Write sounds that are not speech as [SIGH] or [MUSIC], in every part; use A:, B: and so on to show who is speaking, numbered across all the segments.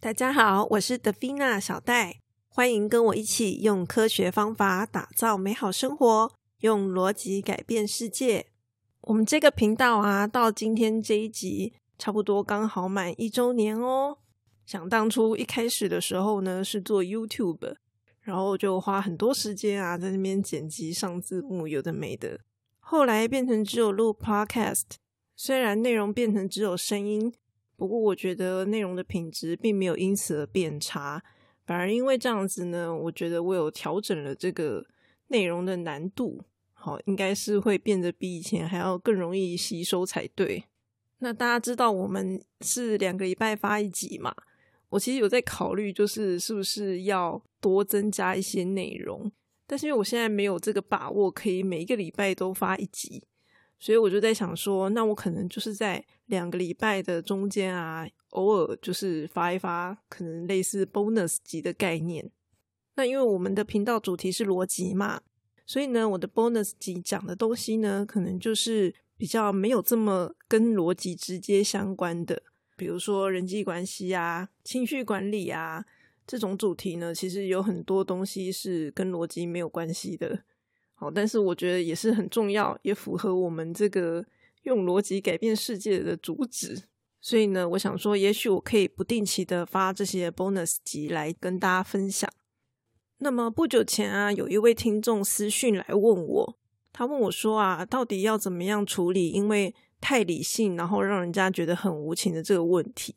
A: 大家好，我是德菲娜小戴，欢迎跟我一起用科学方法打造美好生活，用逻辑改变世界。我们这个频道啊，到今天这一集差不多刚好满一周年哦。想当初一开始的时候呢，是做 YouTube，然后就花很多时间啊，在那边剪辑、上字幕，有的没的。后来变成只有录 Podcast，虽然内容变成只有声音。不过，我觉得内容的品质并没有因此而变差，反而因为这样子呢，我觉得我有调整了这个内容的难度，好，应该是会变得比以前还要更容易吸收才对。那大家知道我们是两个礼拜发一集嘛？我其实有在考虑，就是是不是要多增加一些内容，但是因为我现在没有这个把握，可以每一个礼拜都发一集。所以我就在想说，那我可能就是在两个礼拜的中间啊，偶尔就是发一发，可能类似 bonus 级的概念。那因为我们的频道主题是逻辑嘛，所以呢，我的 bonus 级讲的东西呢，可能就是比较没有这么跟逻辑直接相关的，比如说人际关系啊、情绪管理啊这种主题呢，其实有很多东西是跟逻辑没有关系的。好，但是我觉得也是很重要，也符合我们这个用逻辑改变世界的主旨。所以呢，我想说，也许我可以不定期的发这些 bonus 集来跟大家分享。那么不久前啊，有一位听众私讯来问我，他问我说啊，到底要怎么样处理因为太理性，然后让人家觉得很无情的这个问题？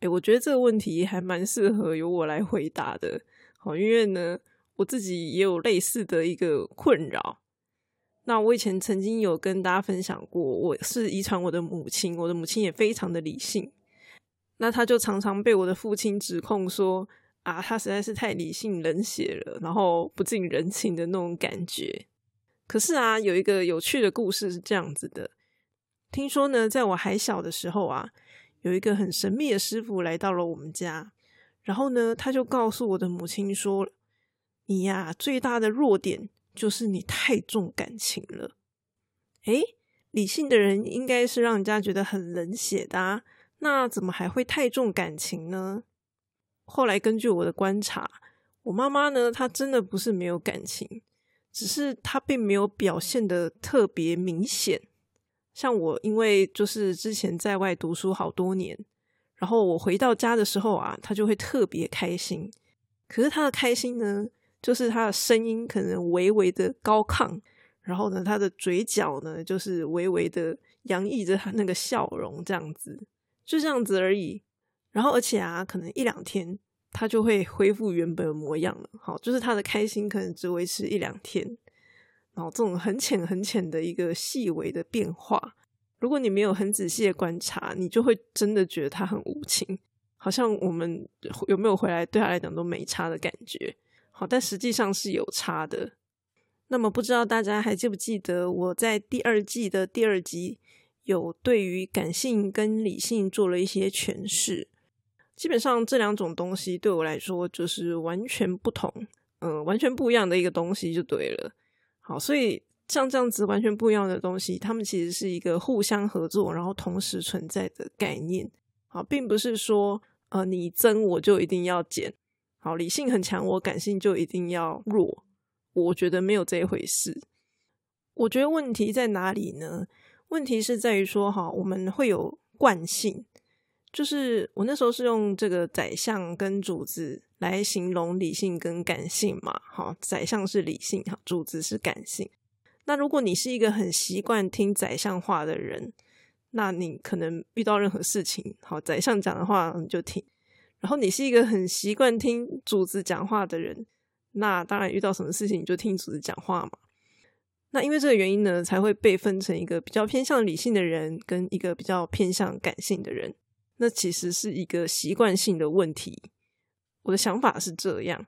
A: 诶我觉得这个问题还蛮适合由我来回答的。好，因为呢。我自己也有类似的一个困扰。那我以前曾经有跟大家分享过，我是遗传我的母亲，我的母亲也非常的理性。那他就常常被我的父亲指控说：“啊，他实在是太理性冷血了，然后不近人情的那种感觉。”可是啊，有一个有趣的故事是这样子的：听说呢，在我还小的时候啊，有一个很神秘的师傅来到了我们家，然后呢，他就告诉我的母亲说。你呀，最大的弱点就是你太重感情了。诶，理性的人应该是让人家觉得很冷血的啊，那怎么还会太重感情呢？后来根据我的观察，我妈妈呢，她真的不是没有感情，只是她并没有表现的特别明显。像我，因为就是之前在外读书好多年，然后我回到家的时候啊，她就会特别开心。可是她的开心呢？就是他的声音可能微微的高亢，然后呢，他的嘴角呢就是微微的洋溢着他那个笑容，这样子，就这样子而已。然后而且啊，可能一两天他就会恢复原本的模样了。好，就是他的开心可能只维持一两天，然后这种很浅很浅的一个细微的变化，如果你没有很仔细的观察，你就会真的觉得他很无情，好像我们有没有回来对他来讲都没差的感觉。但实际上是有差的。那么，不知道大家还记不记得我在第二季的第二集有对于感性跟理性做了一些诠释。基本上这两种东西对我来说就是完全不同，嗯，完全不一样的一个东西就对了。好，所以像这样子完全不一样的东西，他们其实是一个互相合作，然后同时存在的概念。好，并不是说呃你增我就一定要减。好，理性很强，我感性就一定要弱？我觉得没有这一回事。我觉得问题在哪里呢？问题是在于说，哈，我们会有惯性，就是我那时候是用这个宰相跟主子来形容理性跟感性嘛。好，宰相是理性，哈，主子是感性。那如果你是一个很习惯听宰相话的人，那你可能遇到任何事情，好，宰相讲的话你就听。然后你是一个很习惯听主子讲话的人，那当然遇到什么事情你就听主子讲话嘛。那因为这个原因呢，才会被分成一个比较偏向理性的人跟一个比较偏向感性的人。那其实是一个习惯性的问题。我的想法是这样，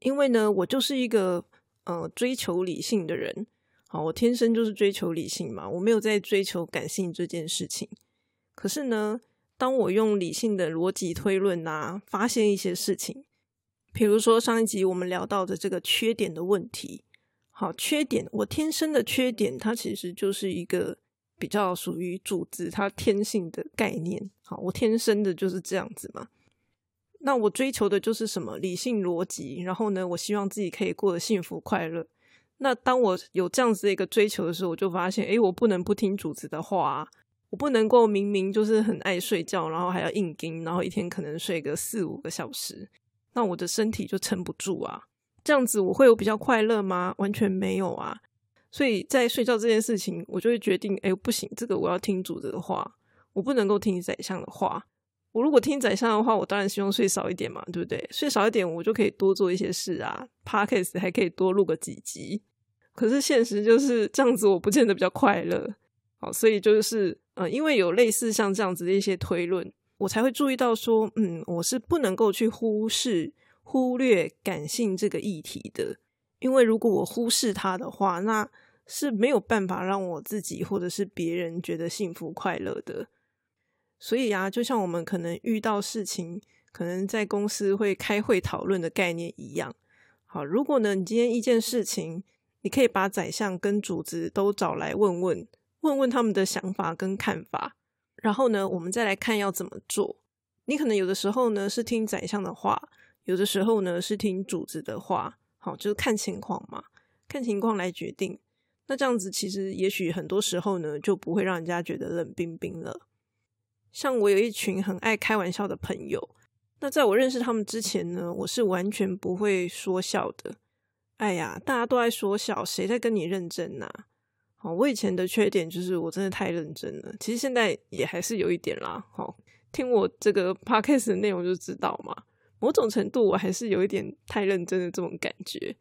A: 因为呢，我就是一个呃追求理性的人。好，我天生就是追求理性嘛，我没有在追求感性这件事情。可是呢。当我用理性的逻辑推论啊，发现一些事情，比如说上一集我们聊到的这个缺点的问题，好，缺点，我天生的缺点，它其实就是一个比较属于主子它天性的概念，好，我天生的就是这样子嘛。那我追求的就是什么理性逻辑，然后呢，我希望自己可以过得幸福快乐。那当我有这样子的一个追求的时候，我就发现，诶，我不能不听主子的话，我不能够明明就是很爱睡觉，然后还要硬盯，然后一天可能睡个四五个小时，那我的身体就撑不住啊。这样子我会有比较快乐吗？完全没有啊。所以在睡觉这件事情，我就会决定，哎，不行，这个我要听主子的话，我不能够听宰相的话。我如果听宰相的话，我当然希望睡少一点嘛，对不对？睡少一点，我就可以多做一些事啊，Podcast 还可以多录个几集。可是现实就是这样子，我不见得比较快乐。好，所以就是呃，因为有类似像这样子的一些推论，我才会注意到说，嗯，我是不能够去忽视、忽略感性这个议题的。因为如果我忽视它的话，那是没有办法让我自己或者是别人觉得幸福快乐的。所以啊，就像我们可能遇到事情，可能在公司会开会讨论的概念一样。好，如果呢，你今天一件事情。你可以把宰相跟主子都找来问问，问问他们的想法跟看法，然后呢，我们再来看要怎么做。你可能有的时候呢是听宰相的话，有的时候呢是听主子的话，好，就是看情况嘛，看情况来决定。那这样子其实也许很多时候呢就不会让人家觉得冷冰冰了。像我有一群很爱开玩笑的朋友，那在我认识他们之前呢，我是完全不会说笑的。哎呀，大家都在说笑，谁在跟你认真呐？哦，我以前的缺点就是我真的太认真了，其实现在也还是有一点啦。好，听我这个 podcast 的内容就知道嘛，某种程度我还是有一点太认真的这种感觉，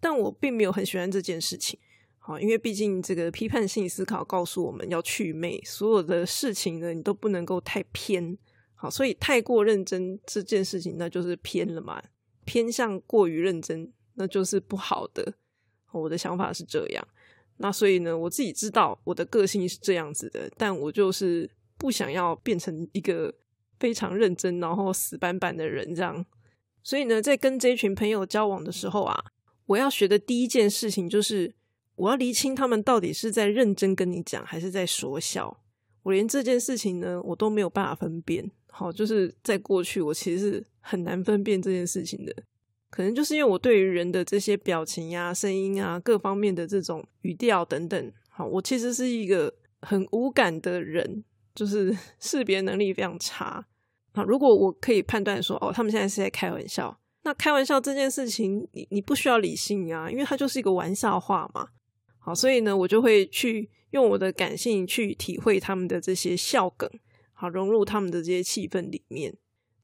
A: 但我并没有很喜欢这件事情。好，因为毕竟这个批判性思考告诉我们要去魅，所有的事情呢，你都不能够太偏。好，所以太过认真这件事情，那就是偏了嘛，偏向过于认真。那就是不好的，我的想法是这样。那所以呢，我自己知道我的个性是这样子的，但我就是不想要变成一个非常认真然后死板板的人这样。所以呢，在跟这群朋友交往的时候啊，我要学的第一件事情就是我要厘清他们到底是在认真跟你讲，还是在说笑。我连这件事情呢，我都没有办法分辨。好，就是在过去，我其实是很难分辨这件事情的。可能就是因为我对于人的这些表情呀、声音啊、各方面的这种语调等等，好，我其实是一个很无感的人，就是 [LAUGHS] 识别能力非常差。啊，如果我可以判断说，哦，他们现在是在开玩笑，那开玩笑这件事情，你你不需要理性啊，因为它就是一个玩笑话嘛。好，所以呢，我就会去用我的感性去体会他们的这些笑梗，好，融入他们的这些气氛里面。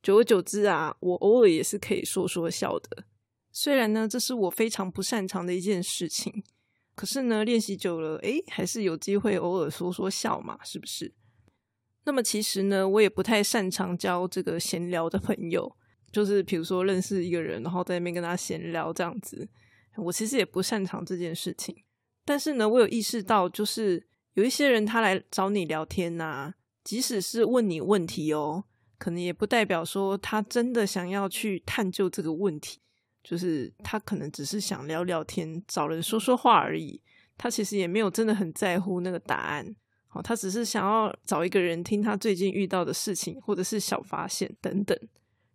A: 久而久之啊，我偶尔也是可以说说笑的。虽然呢，这是我非常不擅长的一件事情，可是呢，练习久了，诶，还是有机会偶尔说说笑嘛，是不是？那么其实呢，我也不太擅长交这个闲聊的朋友，就是比如说认识一个人，然后在那边跟他闲聊这样子，我其实也不擅长这件事情。但是呢，我有意识到，就是有一些人他来找你聊天呐，即使是问你问题哦。可能也不代表说他真的想要去探究这个问题，就是他可能只是想聊聊天，找人说说话而已。他其实也没有真的很在乎那个答案，好，他只是想要找一个人听他最近遇到的事情，或者是小发现等等。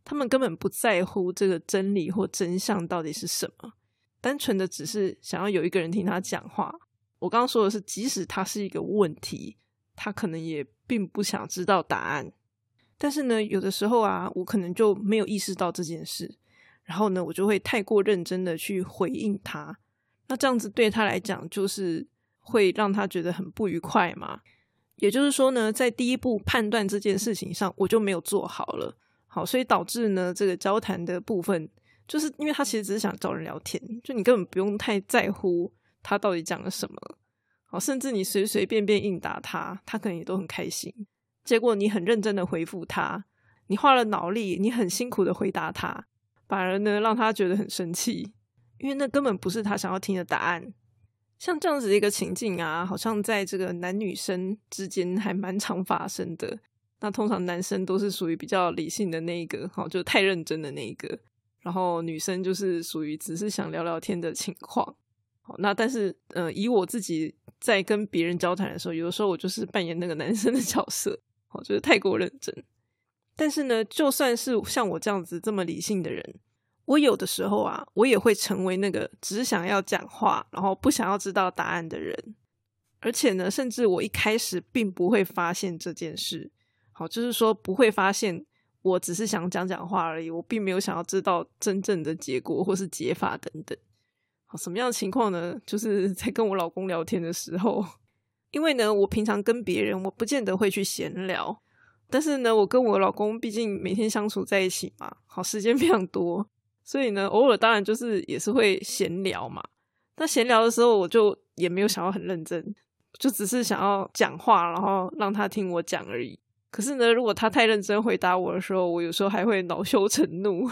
A: 他们根本不在乎这个真理或真相到底是什么，单纯的只是想要有一个人听他讲话。我刚刚说的是，即使他是一个问题，他可能也并不想知道答案。但是呢，有的时候啊，我可能就没有意识到这件事，然后呢，我就会太过认真的去回应他，那这样子对他来讲，就是会让他觉得很不愉快嘛。也就是说呢，在第一步判断这件事情上，我就没有做好了，好，所以导致呢，这个交谈的部分，就是因为他其实只是想找人聊天，就你根本不用太在乎他到底讲了什么，好，甚至你随随便便应答他，他可能也都很开心。结果你很认真的回复他，你花了脑力，你很辛苦的回答他，反而呢让他觉得很生气，因为那根本不是他想要听的答案。像这样子的一个情境啊，好像在这个男女生之间还蛮常发生的。那通常男生都是属于比较理性的那一个，好，就太认真的那一个，然后女生就是属于只是想聊聊天的情况。好，那但是呃，以我自己在跟别人交谈的时候，有的时候我就是扮演那个男生的角色。哦，就是太过认真，但是呢，就算是像我这样子这么理性的人，我有的时候啊，我也会成为那个只想要讲话，然后不想要知道答案的人。而且呢，甚至我一开始并不会发现这件事。好，就是说不会发现，我只是想讲讲话而已，我并没有想要知道真正的结果或是解法等等。好，什么样的情况呢？就是在跟我老公聊天的时候，因为呢，我平常跟别人我不见得会去闲聊。但是呢，我跟我老公毕竟每天相处在一起嘛，好时间非常多，所以呢，偶尔当然就是也是会闲聊嘛。那闲聊的时候，我就也没有想要很认真，就只是想要讲话，然后让他听我讲而已。可是呢，如果他太认真回答我的时候，我有时候还会恼羞成怒。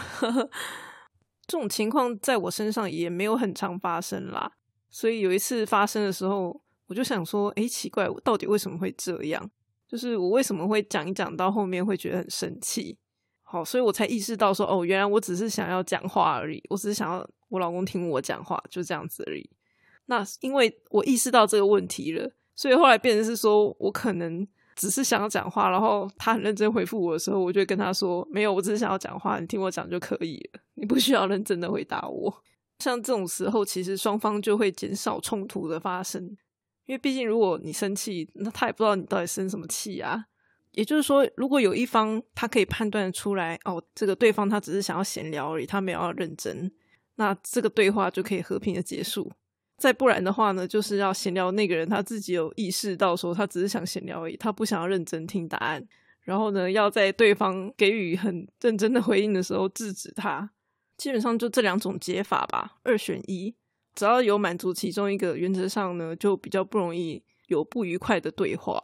A: [LAUGHS] 这种情况在我身上也没有很常发生啦。所以有一次发生的时候，我就想说，哎，奇怪，我到底为什么会这样？就是我为什么会讲一讲到后面会觉得很生气，好，所以我才意识到说，哦，原来我只是想要讲话而已，我只是想要我老公听我讲话，就这样子而已。那因为我意识到这个问题了，所以后来变成是说我可能只是想要讲话，然后他很认真回复我的时候，我就跟他说，没有，我只是想要讲话，你听我讲就可以了，你不需要认真的回答我。像这种时候，其实双方就会减少冲突的发生。因为毕竟，如果你生气，那他也不知道你到底生什么气啊。也就是说，如果有一方他可以判断出来，哦，这个对方他只是想要闲聊而已，他没有要认真，那这个对话就可以和平的结束。再不然的话呢，就是要闲聊那个人他自己有意识到说，他只是想闲聊而已，他不想要认真听答案。然后呢，要在对方给予很认真的回应的时候制止他。基本上就这两种解法吧，二选一。只要有满足其中一个原则上呢，就比较不容易有不愉快的对话。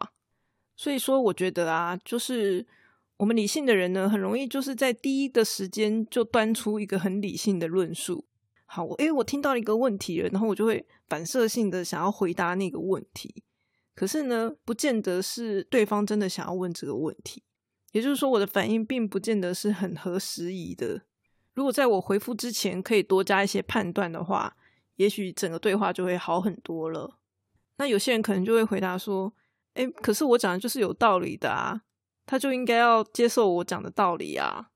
A: 所以说，我觉得啊，就是我们理性的人呢，很容易就是在第一的时间就端出一个很理性的论述。好，我诶，我听到一个问题了，然后我就会反射性的想要回答那个问题。可是呢，不见得是对方真的想要问这个问题。也就是说，我的反应并不见得是很合时宜的。如果在我回复之前可以多加一些判断的话。也许整个对话就会好很多了。那有些人可能就会回答说：“哎，可是我讲的就是有道理的啊，他就应该要接受我讲的道理啊。”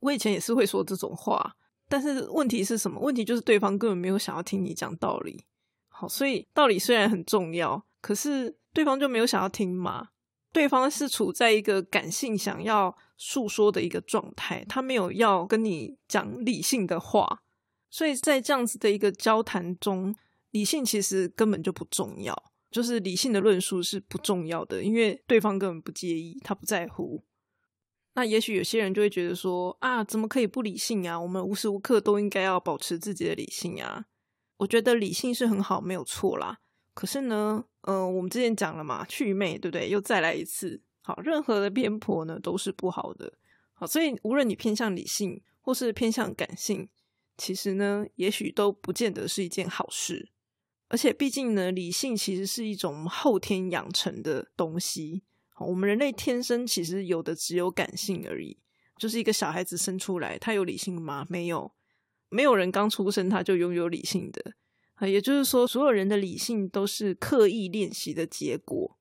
A: 我以前也是会说这种话，但是问题是什么？问题就是对方根本没有想要听你讲道理。好，所以道理虽然很重要，可是对方就没有想要听嘛？对方是处在一个感性想要诉说的一个状态，他没有要跟你讲理性的话。所以在这样子的一个交谈中，理性其实根本就不重要，就是理性的论述是不重要的，因为对方根本不介意，他不在乎。那也许有些人就会觉得说啊，怎么可以不理性啊？我们无时无刻都应该要保持自己的理性啊。我觉得理性是很好，没有错啦。可是呢，嗯，我们之前讲了嘛，祛魅，对不对？又再来一次，好，任何的偏颇呢都是不好的。好，所以无论你偏向理性或是偏向感性。其实呢，也许都不见得是一件好事。而且，毕竟呢，理性其实是一种后天养成的东西。我们人类天生其实有的只有感性而已。就是一个小孩子生出来，他有理性吗？没有，没有人刚出生他就拥有理性的。啊，也就是说，所有人的理性都是刻意练习的结果。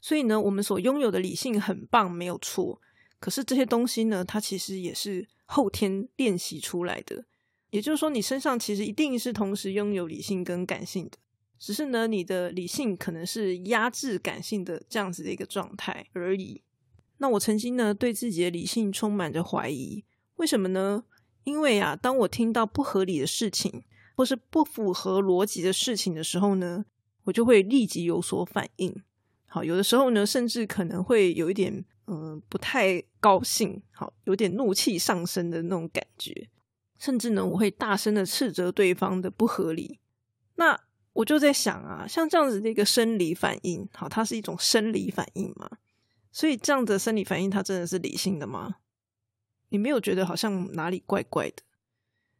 A: 所以呢，我们所拥有的理性很棒，没有错。可是这些东西呢，它其实也是后天练习出来的。也就是说，你身上其实一定是同时拥有理性跟感性的，只是呢，你的理性可能是压制感性的这样子的一个状态而已。那我曾经呢，对自己的理性充满着怀疑，为什么呢？因为啊，当我听到不合理的事情或是不符合逻辑的事情的时候呢，我就会立即有所反应。好，有的时候呢，甚至可能会有一点嗯不太高兴，好，有点怒气上升的那种感觉。甚至呢，我会大声的斥责对方的不合理。那我就在想啊，像这样子的一个生理反应，好，它是一种生理反应嘛？所以这样的生理反应，它真的是理性的吗？你没有觉得好像哪里怪怪的？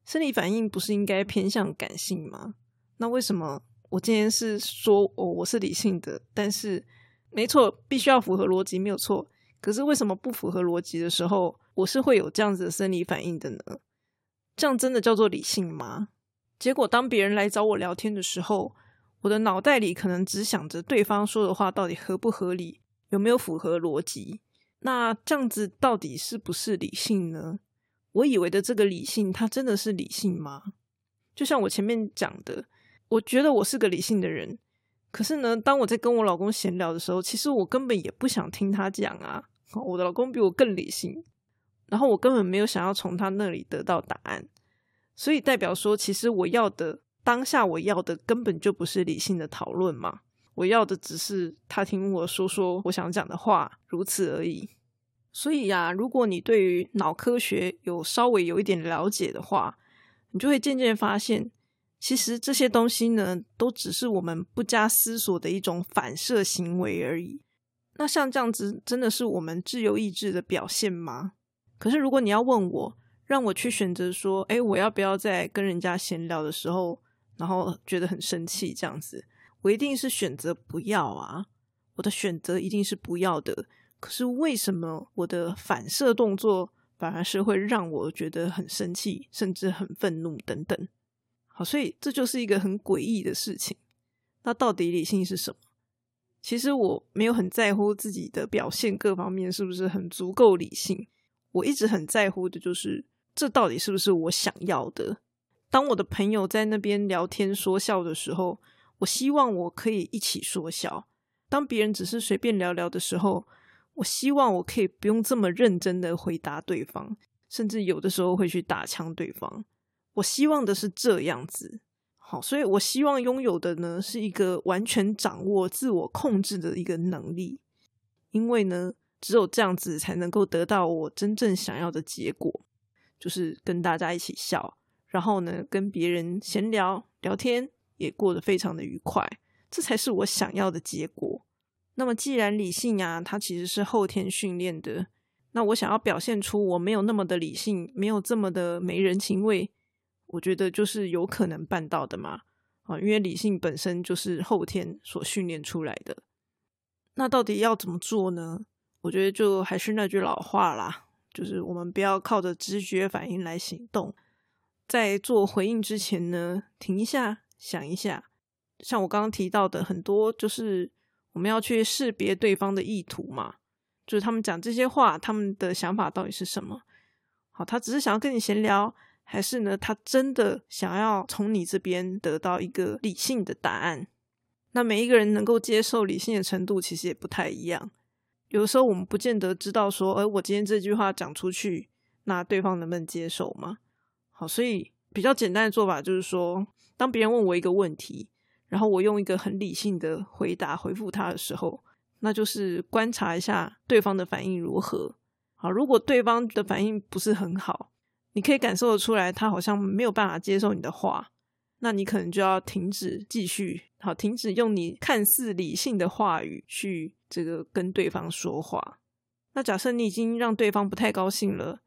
A: 生理反应不是应该偏向感性吗？那为什么我今天是说哦，我是理性的，但是没错，必须要符合逻辑，没有错。可是为什么不符合逻辑的时候，我是会有这样子的生理反应的呢？这样真的叫做理性吗？结果当别人来找我聊天的时候，我的脑袋里可能只想着对方说的话到底合不合理，有没有符合逻辑。那这样子到底是不是理性呢？我以为的这个理性，它真的是理性吗？就像我前面讲的，我觉得我是个理性的人，可是呢，当我在跟我老公闲聊的时候，其实我根本也不想听他讲啊。我的老公比我更理性，然后我根本没有想要从他那里得到答案，所以代表说，其实我要的当下我要的根本就不是理性的讨论嘛，我要的只是他听我说说我想讲的话，如此而已。所以呀，如果你对于脑科学有稍微有一点了解的话，你就会渐渐发现，其实这些东西呢，都只是我们不加思索的一种反射行为而已。那像这样子，真的是我们自由意志的表现吗？可是如果你要问我，让我去选择说，哎，我要不要在跟人家闲聊的时候，然后觉得很生气这样子，我一定是选择不要啊。我的选择一定是不要的。可是为什么我的反射动作反而是会让我觉得很生气，甚至很愤怒等等？好，所以这就是一个很诡异的事情。那到底理性是什么？其实我没有很在乎自己的表现各方面是不是很足够理性。我一直很在乎的就是这到底是不是我想要的。当我的朋友在那边聊天说笑的时候，我希望我可以一起说笑；当别人只是随便聊聊的时候，我希望我可以不用这么认真的回答对方，甚至有的时候会去打枪对方。我希望的是这样子，好，所以我希望拥有的呢是一个完全掌握自我控制的一个能力，因为呢，只有这样子才能够得到我真正想要的结果，就是跟大家一起笑，然后呢，跟别人闲聊聊天也过得非常的愉快，这才是我想要的结果。那么，既然理性啊，它其实是后天训练的，那我想要表现出我没有那么的理性，没有这么的没人情味，我觉得就是有可能办到的嘛。啊，因为理性本身就是后天所训练出来的。那到底要怎么做呢？我觉得就还是那句老话啦，就是我们不要靠着直觉反应来行动，在做回应之前呢，停一下，想一下。像我刚刚提到的很多，就是。我们要去识别对方的意图嘛？就是他们讲这些话，他们的想法到底是什么？好，他只是想要跟你闲聊，还是呢，他真的想要从你这边得到一个理性的答案？那每一个人能够接受理性的程度，其实也不太一样。有的时候我们不见得知道说，哎，我今天这句话讲出去，那对方能不能接受吗？好，所以比较简单的做法就是说，当别人问我一个问题。然后我用一个很理性的回答回复他的时候，那就是观察一下对方的反应如何。好，如果对方的反应不是很好，你可以感受得出来，他好像没有办法接受你的话，那你可能就要停止继续，好，停止用你看似理性的话语去这个跟对方说话。那假设你已经让对方不太高兴了，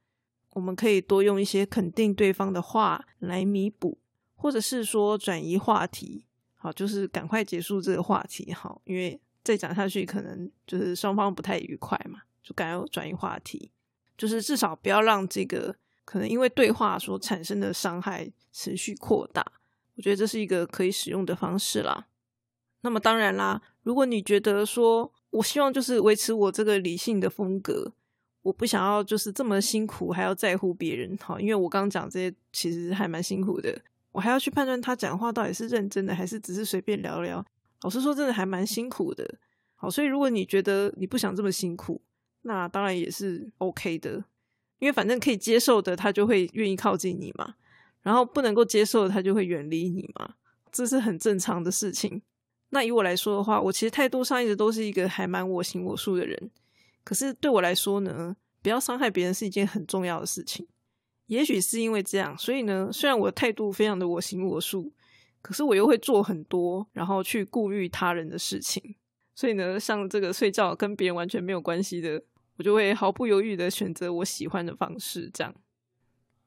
A: 我们可以多用一些肯定对方的话来弥补，或者是说转移话题。好，就是赶快结束这个话题，好，因为再讲下去可能就是双方不太愉快嘛，就赶快转移话题，就是至少不要让这个可能因为对话所产生的伤害持续扩大。我觉得这是一个可以使用的方式啦。那么当然啦，如果你觉得说我希望就是维持我这个理性的风格，我不想要就是这么辛苦还要在乎别人，好，因为我刚刚讲这些其实还蛮辛苦的。我还要去判断他讲话到底是认真的还是只是随便聊聊。老实说，真的还蛮辛苦的。好，所以如果你觉得你不想这么辛苦，那当然也是 OK 的。因为反正可以接受的，他就会愿意靠近你嘛；然后不能够接受，他就会远离你嘛。这是很正常的事情。那以我来说的话，我其实态度上一直都是一个还蛮我行我素的人。可是对我来说呢，不要伤害别人是一件很重要的事情。也许是因为这样，所以呢，虽然我的态度非常的我行我素，可是我又会做很多，然后去顾虑他人的事情。所以呢，像这个睡觉跟别人完全没有关系的，我就会毫不犹豫的选择我喜欢的方式。这样。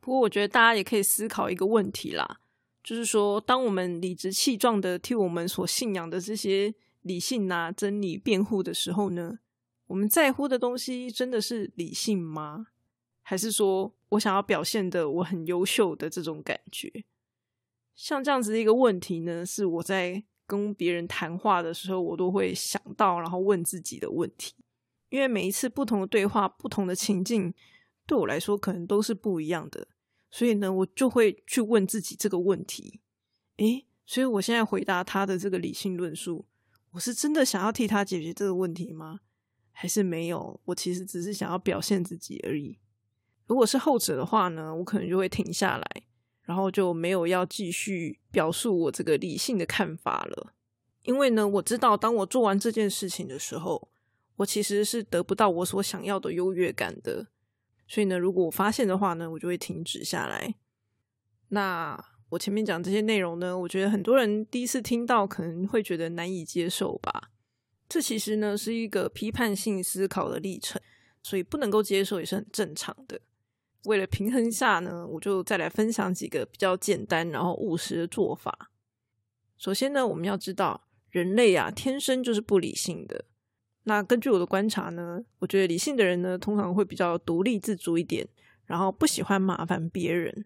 A: 不过，我觉得大家也可以思考一个问题啦，就是说，当我们理直气壮的替我们所信仰的这些理性啊真理辩护的时候呢，我们在乎的东西真的是理性吗？还是说我想要表现的我很优秀的这种感觉，像这样子的一个问题呢，是我在跟别人谈话的时候，我都会想到，然后问自己的问题。因为每一次不同的对话、不同的情境，对我来说可能都是不一样的，所以呢，我就会去问自己这个问题：诶，所以我现在回答他的这个理性论述，我是真的想要替他解决这个问题吗？还是没有？我其实只是想要表现自己而已。如果是后者的话呢，我可能就会停下来，然后就没有要继续表述我这个理性的看法了。因为呢，我知道当我做完这件事情的时候，我其实是得不到我所想要的优越感的。所以呢，如果我发现的话呢，我就会停止下来。那我前面讲这些内容呢，我觉得很多人第一次听到可能会觉得难以接受吧。这其实呢是一个批判性思考的历程，所以不能够接受也是很正常的。为了平衡下呢，我就再来分享几个比较简单然后务实的做法。首先呢，我们要知道。人类啊，天生就是不理性的。那根据我的观察呢，我觉得理性的人呢，通常会比较独立自主一点，然后不喜欢麻烦别人。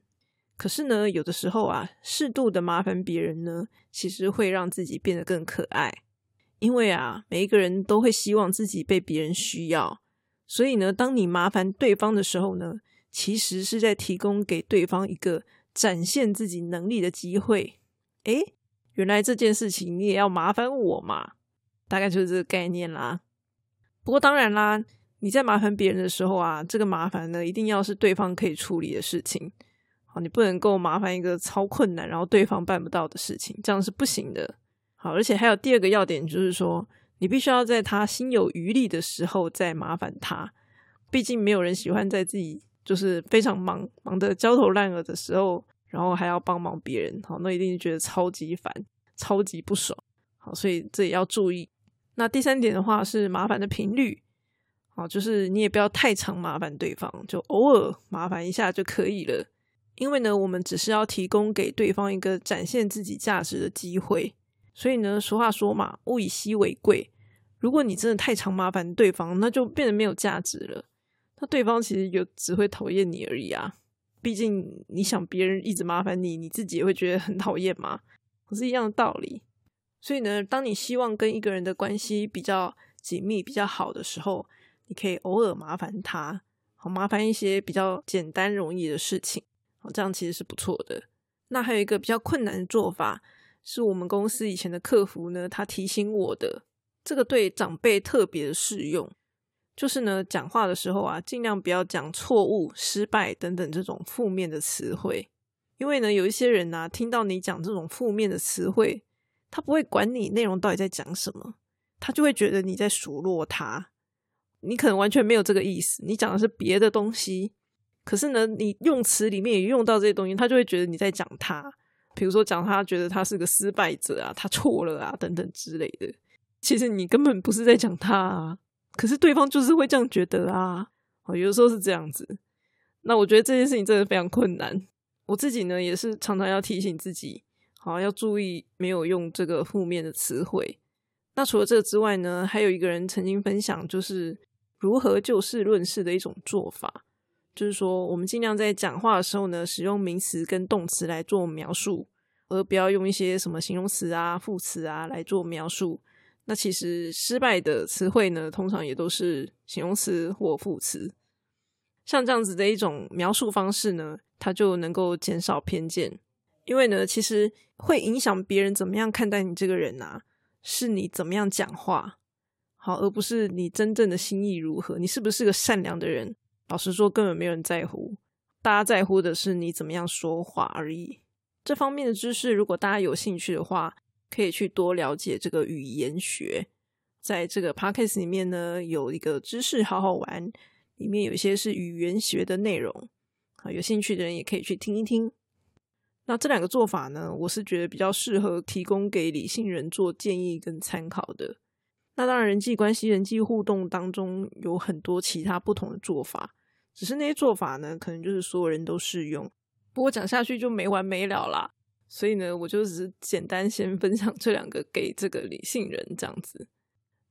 A: 可是呢，有的时候啊，适度的麻烦别人呢，其实会让自己变得更可爱。因为啊，每一个人都会希望自己被别人需要，所以呢，当你麻烦对方的时候呢，其实是在提供给对方一个展现自己能力的机会。诶。原来这件事情你也要麻烦我嘛？大概就是这个概念啦。不过当然啦，你在麻烦别人的时候啊，这个麻烦呢，一定要是对方可以处理的事情。好，你不能够麻烦一个超困难，然后对方办不到的事情，这样是不行的。好，而且还有第二个要点，就是说，你必须要在他心有余力的时候再麻烦他。毕竟没有人喜欢在自己就是非常忙忙得焦头烂额的时候。然后还要帮忙别人，好，那一定觉得超级烦，超级不爽，好，所以这也要注意。那第三点的话是麻烦的频率，好，就是你也不要太常麻烦对方，就偶尔麻烦一下就可以了。因为呢，我们只是要提供给对方一个展现自己价值的机会，所以呢，俗话说嘛，物以稀为贵。如果你真的太常麻烦对方，那就变得没有价值了，那对方其实就只会讨厌你而已啊。毕竟，你想别人一直麻烦你，你自己也会觉得很讨厌嘛，不是一样的道理。所以呢，当你希望跟一个人的关系比较紧密、比较好的时候，你可以偶尔麻烦他，好麻烦一些比较简单容易的事情，好这样其实是不错的。那还有一个比较困难的做法，是我们公司以前的客服呢，他提醒我的，这个对长辈特别的适用。就是呢，讲话的时候啊，尽量不要讲错误、失败等等这种负面的词汇，因为呢，有一些人呐，听到你讲这种负面的词汇，他不会管你内容到底在讲什么，他就会觉得你在数落他。你可能完全没有这个意思，你讲的是别的东西，可是呢，你用词里面也用到这些东西，他就会觉得你在讲他。比如说讲他觉得他是个失败者啊，他错了啊，等等之类的。其实你根本不是在讲他啊。可是对方就是会这样觉得啊，哦，有的时候是这样子。那我觉得这件事情真的非常困难。我自己呢，也是常常要提醒自己，好要注意没有用这个负面的词汇。那除了这之外呢，还有一个人曾经分享，就是如何就事论事的一种做法，就是说我们尽量在讲话的时候呢，使用名词跟动词来做描述，而不要用一些什么形容词啊、副词啊来做描述。那其实失败的词汇呢，通常也都是形容词或副词。像这样子的一种描述方式呢，它就能够减少偏见。因为呢，其实会影响别人怎么样看待你这个人啊，是你怎么样讲话，好，而不是你真正的心意如何，你是不是个善良的人。老实说，根本没有人在乎，大家在乎的是你怎么样说话而已。这方面的知识，如果大家有兴趣的话，可以去多了解这个语言学，在这个 podcast 里面呢，有一个知识好好玩，里面有一些是语言学的内容啊，有兴趣的人也可以去听一听。那这两个做法呢，我是觉得比较适合提供给理性人做建议跟参考的。那当然，人际关系、人际互动当中有很多其他不同的做法，只是那些做法呢，可能就是所有人都适用。不过讲下去就没完没了啦。所以呢，我就只是简单先分享这两个给这个理性人这样子。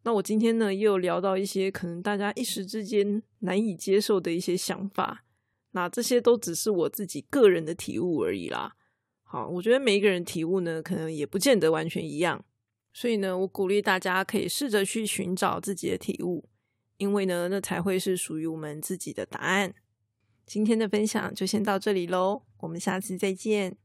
A: 那我今天呢，也有聊到一些可能大家一时之间难以接受的一些想法。那这些都只是我自己个人的体悟而已啦。好，我觉得每一个人体悟呢，可能也不见得完全一样。所以呢，我鼓励大家可以试着去寻找自己的体悟，因为呢，那才会是属于我们自己的答案。今天的分享就先到这里喽，我们下次再见。